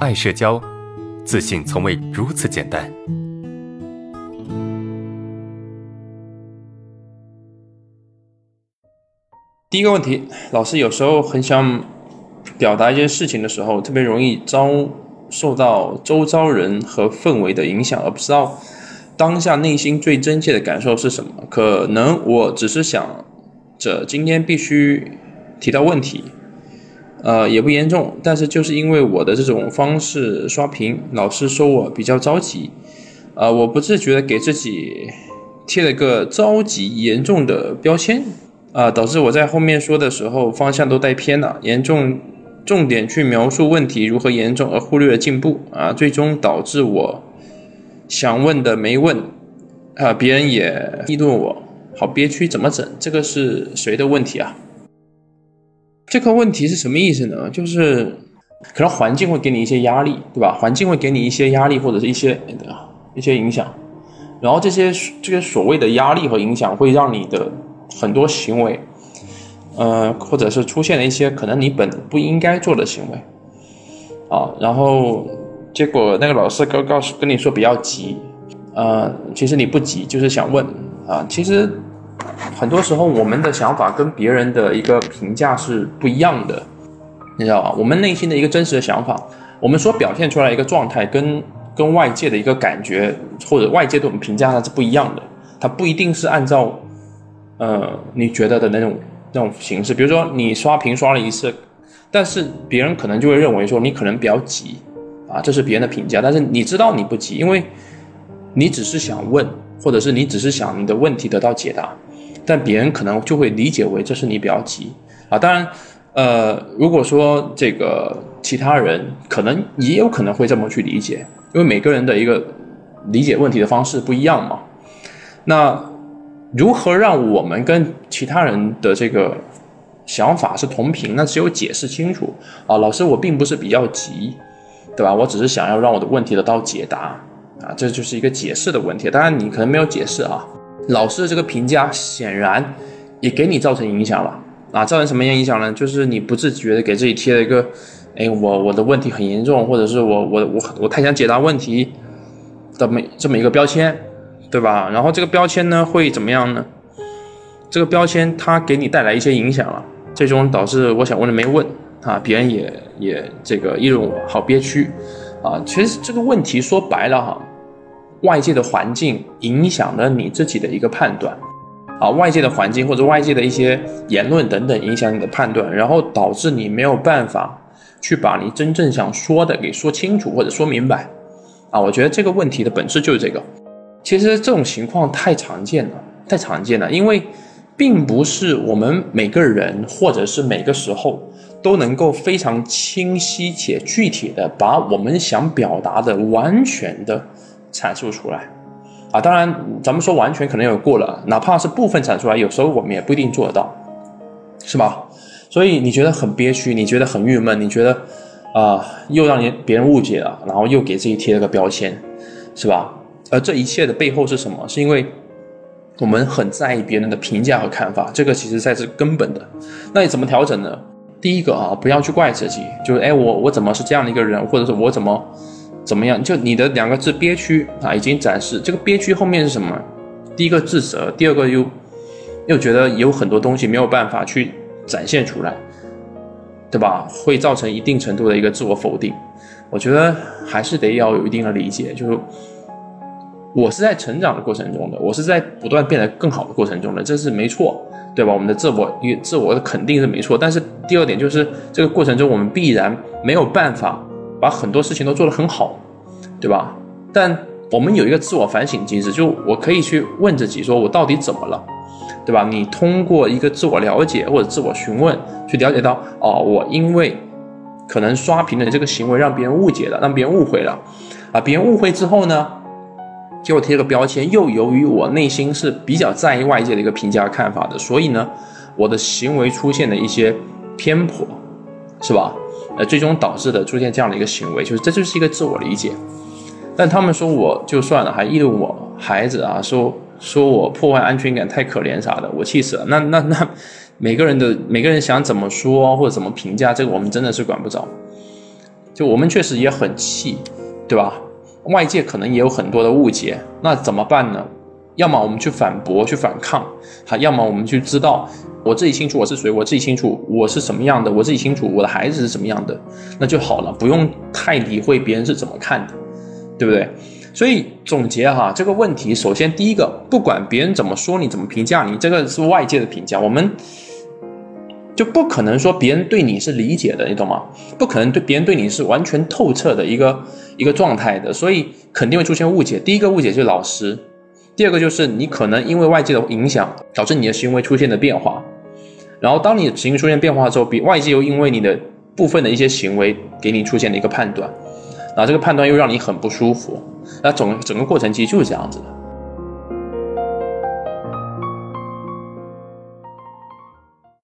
爱社交，自信从未如此简单。第一个问题，老师有时候很想表达一件事情的时候，特别容易遭受到周遭人和氛围的影响，而不知道当下内心最真切的感受是什么。可能我只是想着今天必须提到问题，呃，也不严重，但是就是因为我的这种方式刷屏，老师说我比较着急，呃，我不自觉的给自己贴了个着急严重的标签。啊，导致我在后面说的时候方向都带偏了，严重重点去描述问题如何严重，而忽略了进步啊，最终导致我想问的没问啊，别人也议论我，好憋屈，怎么整？这个是谁的问题啊？这个问题是什么意思呢？就是可能环境会给你一些压力，对吧？环境会给你一些压力或者是一些一些影响，然后这些这些所谓的压力和影响会让你的。很多行为，呃，或者是出现了一些可能你本不应该做的行为，啊，然后结果那个老师告告诉跟你说比较急，呃，其实你不急，就是想问啊，其实很多时候我们的想法跟别人的一个评价是不一样的，你知道吧？我们内心的一个真实的想法，我们所表现出来一个状态，跟跟外界的一个感觉或者外界对我们评价它是不一样的，它不一定是按照。呃，你觉得的那种那种形式，比如说你刷屏刷了一次，但是别人可能就会认为说你可能比较急啊，这是别人的评价。但是你知道你不急，因为你只是想问，或者是你只是想你的问题得到解答，但别人可能就会理解为这是你比较急啊。当然，呃，如果说这个其他人可能也有可能会这么去理解，因为每个人的一个理解问题的方式不一样嘛。那。如何让我们跟其他人的这个想法是同频？那只有解释清楚啊，老师，我并不是比较急，对吧？我只是想要让我的问题得到解答啊，这就是一个解释的问题。当然，你可能没有解释啊。老师的这个评价显然也给你造成影响了啊，造成什么样影响呢？就是你不自觉的给自己贴了一个，哎，我我的问题很严重，或者是我我我我太想解答问题的么这么一个标签。对吧？然后这个标签呢会怎么样呢？这个标签它给你带来一些影响了，最终导致我想问的没问啊，别人也也这个议论我，好憋屈啊。其实这个问题说白了哈，外界的环境影响了你自己的一个判断啊，外界的环境或者外界的一些言论等等影响你的判断，然后导致你没有办法去把你真正想说的给说清楚或者说明白啊。我觉得这个问题的本质就是这个。其实这种情况太常见了，太常见了，因为并不是我们每个人或者是每个时候都能够非常清晰且具体的把我们想表达的完全的阐述出来啊。当然，咱们说完全可能有过了，哪怕是部分阐述出来，有时候我们也不一定做得到，是吧？所以你觉得很憋屈，你觉得很郁闷，你觉得啊，又让你别人误解了，然后又给自己贴了个标签，是吧？而这一切的背后是什么？是因为我们很在意别人的评价和看法，这个其实才是根本的。那你怎么调整呢？第一个啊，不要去怪自己，就是哎，我我怎么是这样的一个人，或者是我怎么怎么样？就你的两个字憋屈啊，已经展示这个憋屈后面是什么？第一个自责，第二个又又觉得有很多东西没有办法去展现出来，对吧？会造成一定程度的一个自我否定。我觉得还是得要有一定的理解，就是。我是在成长的过程中的，我是在不断变得更好的过程中的，这是没错，对吧？我们的自我与自我的肯定是没错，但是第二点就是这个过程中我们必然没有办法把很多事情都做得很好，对吧？但我们有一个自我反省机制，就我可以去问自己，说我到底怎么了，对吧？你通过一个自我了解或者自我询问，去了解到，哦，我因为可能刷屏的这个行为让别人误解了，让别人误会了，啊，别人误会之后呢？给我贴了个标签，又由于我内心是比较在意外界的一个评价看法的，所以呢，我的行为出现了一些偏颇，是吧？呃，最终导致的出现这样的一个行为，就是这就是一个自我理解。但他们说我就算了，还议论我孩子啊，说说我破坏安全感太可怜啥的，我气死了。那那那每个人的每个人想怎么说或者怎么评价，这个我们真的是管不着。就我们确实也很气，对吧？外界可能也有很多的误解，那怎么办呢？要么我们去反驳、去反抗，好，要么我们去知道我自己清楚我是谁，我自己清楚我是什么样的，我自己清楚我的孩子是什么样的，那就好了，不用太理会别人是怎么看的，对不对？所以总结哈，这个问题，首先第一个，不管别人怎么说你，怎么评价你，这个是外界的评价，我们就不可能说别人对你是理解的，你懂吗？不可能对别人对你是完全透彻的一个一个状态的，所以肯定会出现误解。第一个误解就是老师，第二个就是你可能因为外界的影响，导致你的行为出现了变化，然后当你的行为出现变化之后，比外界又因为你的部分的一些行为给你出现了一个判断，然后这个判断又让你很不舒服。那整整个过程其实就是这样子的。